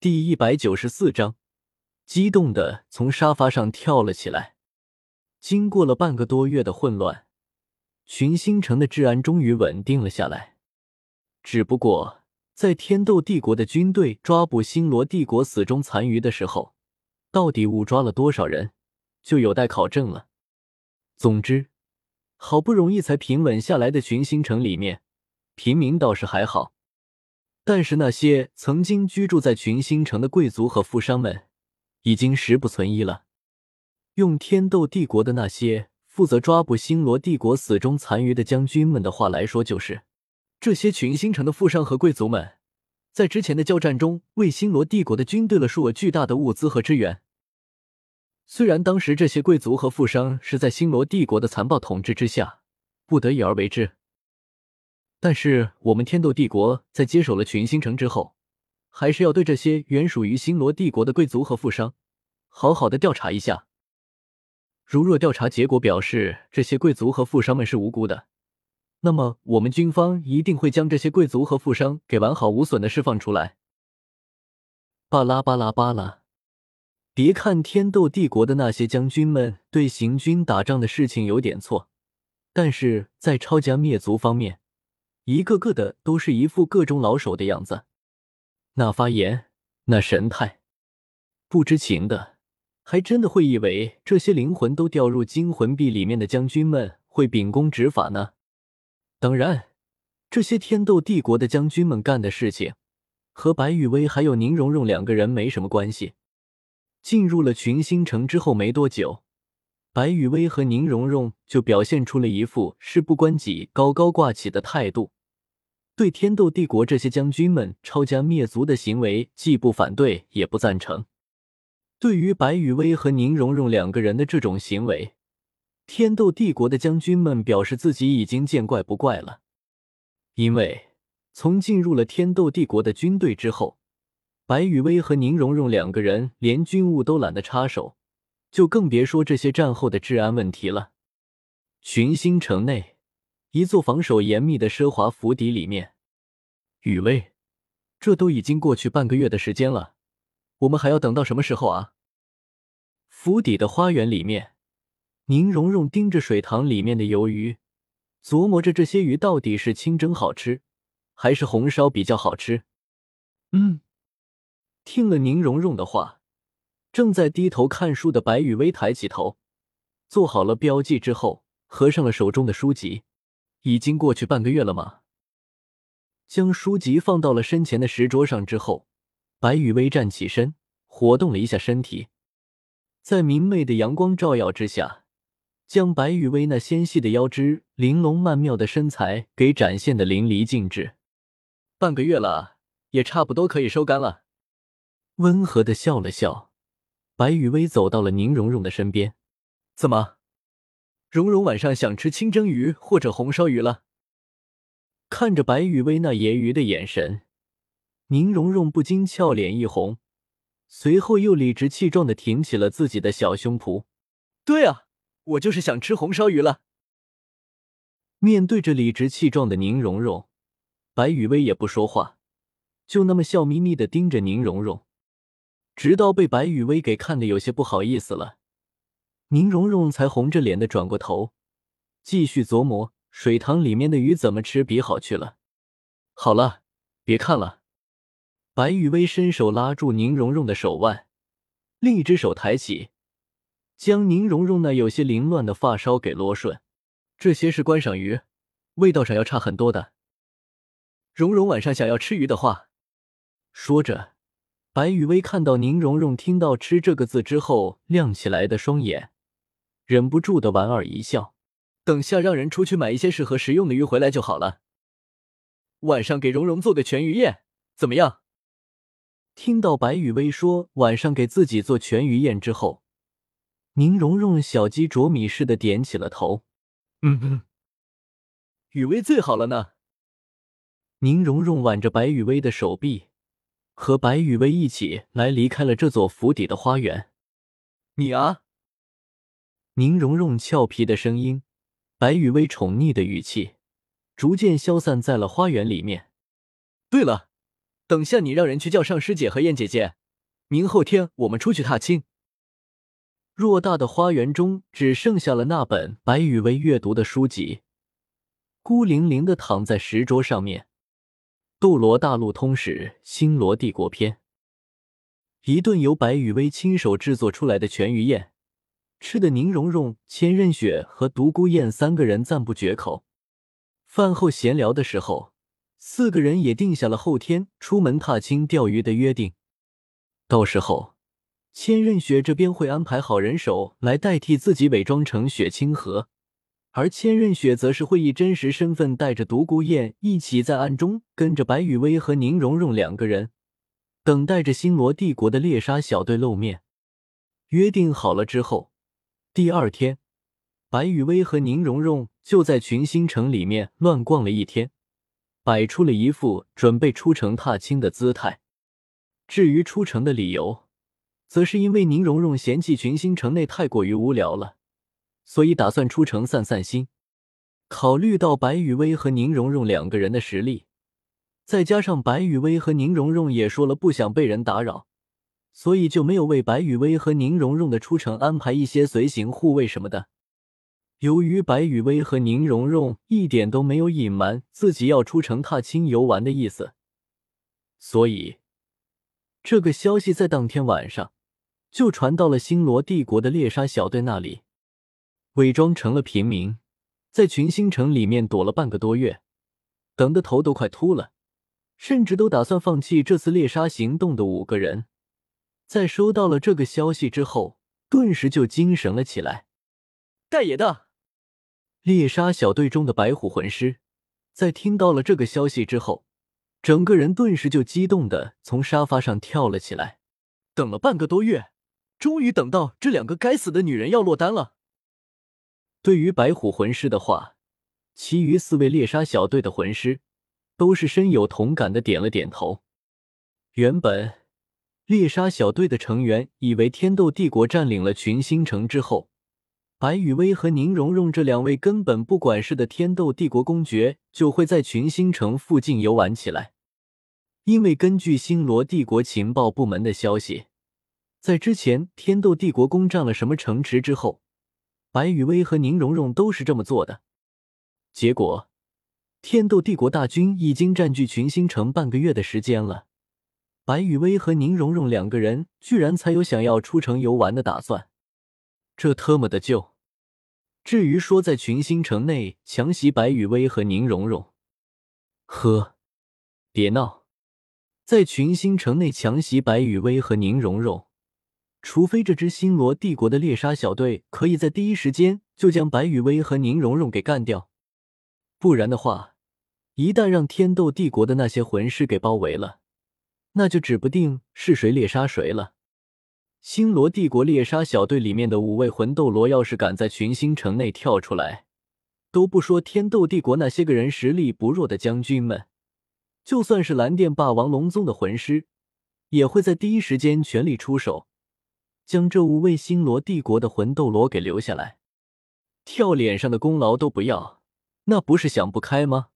第一百九十四章，激动的从沙发上跳了起来。经过了半个多月的混乱，群星城的治安终于稳定了下来。只不过，在天斗帝国的军队抓捕星罗帝国死忠残余的时候，到底误抓了多少人，就有待考证了。总之，好不容易才平稳下来的群星城里面，平民倒是还好，但是那些曾经居住在群星城的贵族和富商们，已经十不存一了。用天斗帝国的那些负责抓捕星罗帝国死忠残余的将军们的话来说，就是这些群星城的富商和贵族们，在之前的交战中为星罗帝国的军队了数额巨大的物资和支援。虽然当时这些贵族和富商是在星罗帝国的残暴统治之下不得已而为之，但是我们天斗帝国在接手了群星城之后，还是要对这些原属于星罗帝国的贵族和富商好好的调查一下。如若调查结果表示这些贵族和富商们是无辜的，那么我们军方一定会将这些贵族和富商给完好无损的释放出来。巴拉巴拉巴拉。别看天斗帝国的那些将军们对行军打仗的事情有点错，但是在抄家灭族方面，一个个的都是一副各中老手的样子。那发言，那神态，不知情的还真的会以为这些灵魂都掉入金魂币里面的将军们会秉公执法呢。当然，这些天斗帝国的将军们干的事情，和白雨薇还有宁荣荣两个人没什么关系。进入了群星城之后没多久，白雨薇和宁荣荣就表现出了一副事不关己、高高挂起的态度，对天斗帝国这些将军们抄家灭族的行为既不反对也不赞成。对于白雨薇和宁荣荣两个人的这种行为，天斗帝国的将军们表示自己已经见怪不怪了，因为从进入了天斗帝国的军队之后。白雨薇和宁荣荣两个人连军务都懒得插手，就更别说这些战后的治安问题了。群星城内，一座防守严密的奢华府邸里面，雨薇，这都已经过去半个月的时间了，我们还要等到什么时候啊？府邸的花园里面，宁荣荣盯着水塘里面的鱿鱼，琢磨着这些鱼到底是清蒸好吃，还是红烧比较好吃。嗯。听了宁荣荣的话，正在低头看书的白雨薇抬起头，做好了标记之后，合上了手中的书籍。已经过去半个月了吗？将书籍放到了身前的石桌上之后，白雨薇站起身，活动了一下身体，在明媚的阳光照耀之下，将白雨薇那纤细的腰肢、玲珑曼妙的身材给展现的淋漓尽致。半个月了，也差不多可以收干了。温和的笑了笑，白雨薇走到了宁荣荣的身边。怎么，蓉蓉晚上想吃清蒸鱼或者红烧鱼了？看着白雨薇那揶揄的眼神，宁荣荣不禁俏脸一红，随后又理直气壮的挺起了自己的小胸脯。对啊，我就是想吃红烧鱼了。面对着理直气壮的宁荣荣，白雨薇也不说话，就那么笑眯眯的盯着宁荣荣。直到被白雨薇给看的有些不好意思了，宁荣荣才红着脸的转过头，继续琢磨水塘里面的鱼怎么吃比好去了。好了，别看了。白雨薇伸手拉住宁荣荣的手腕，另一只手抬起，将宁荣荣那有些凌乱的发梢给罗顺。这些是观赏鱼，味道上要差很多的。荣荣晚上想要吃鱼的话，说着。白雨薇看到宁荣荣听到“吃”这个字之后亮起来的双眼，忍不住的莞尔一笑。等下让人出去买一些适合食用的鱼回来就好了。晚上给荣荣做个全鱼宴，怎么样？听到白雨薇说晚上给自己做全鱼宴之后，宁荣荣小鸡啄米似的点起了头。嗯嗯，雨薇最好了呢。宁荣荣挽着白雨薇的手臂。和白雨薇一起来离开了这座府邸的花园。你啊，宁荣荣俏皮的声音，白雨薇宠溺的语气，逐渐消散在了花园里面。对了，等下你让人去叫上师姐和燕姐姐，明后天我们出去踏青。偌大的花园中只剩下了那本白雨薇阅读的书籍，孤零零的躺在石桌上面。《斗罗大陆通史·星罗帝国篇》，一顿由白雨薇亲手制作出来的全鱼宴，吃的宁荣荣、千仞雪和独孤雁三个人赞不绝口。饭后闲聊的时候。四个人也定下了后天出门踏青钓鱼的约定。到时候，千仞雪这边会安排好人手来代替自己伪装成雪清河，而千仞雪则是会以真实身份带着独孤雁一起在暗中跟着白羽薇和宁荣荣两个人，等待着星罗帝国的猎杀小队露面。约定好了之后，第二天，白雨薇和宁荣荣就在群星城里面乱逛了一天。摆出了一副准备出城踏青的姿态。至于出城的理由，则是因为宁荣荣嫌弃群星城内太过于无聊了，所以打算出城散散心。考虑到白雨薇和宁荣荣两个人的实力，再加上白雨薇和宁荣荣也说了不想被人打扰，所以就没有为白雨薇和宁荣荣的出城安排一些随行护卫什么的。由于白雨薇和宁荣荣一点都没有隐瞒自己要出城踏青游玩的意思，所以这个消息在当天晚上就传到了星罗帝国的猎杀小队那里。伪装成了平民，在群星城里面躲了半个多月，等的头都快秃了，甚至都打算放弃这次猎杀行动的五个人，在收到了这个消息之后，顿时就精神了起来。大爷的！猎杀小队中的白虎魂师，在听到了这个消息之后，整个人顿时就激动的从沙发上跳了起来。等了半个多月，终于等到这两个该死的女人要落单了。对于白虎魂师的话，其余四位猎杀小队的魂师都是深有同感的，点了点头。原本猎杀小队的成员以为天斗帝国占领了群星城之后。白雨薇和宁荣荣这两位根本不管事的天斗帝国公爵就会在群星城附近游玩起来，因为根据星罗帝国情报部门的消息，在之前天斗帝国攻占了什么城池之后，白雨薇和宁荣荣都是这么做的。结果，天斗帝国大军已经占据群星城半个月的时间了，白雨薇和宁荣荣两个人居然才有想要出城游玩的打算。这特么的就，至于说在群星城内强袭白雨薇和宁荣荣，呵，别闹，在群星城内强袭白雨薇和宁荣荣，除非这支星罗帝国的猎杀小队可以在第一时间就将白雨薇和宁荣荣给干掉，不然的话，一旦让天斗帝国的那些魂师给包围了，那就指不定是谁猎杀谁了。星罗帝国猎杀小队里面的五位魂斗罗，要是敢在群星城内跳出来，都不说天斗帝国那些个人实力不弱的将军们，就算是蓝电霸王龙宗的魂师，也会在第一时间全力出手，将这五位星罗帝国的魂斗罗给留下来。跳脸上的功劳都不要，那不是想不开吗？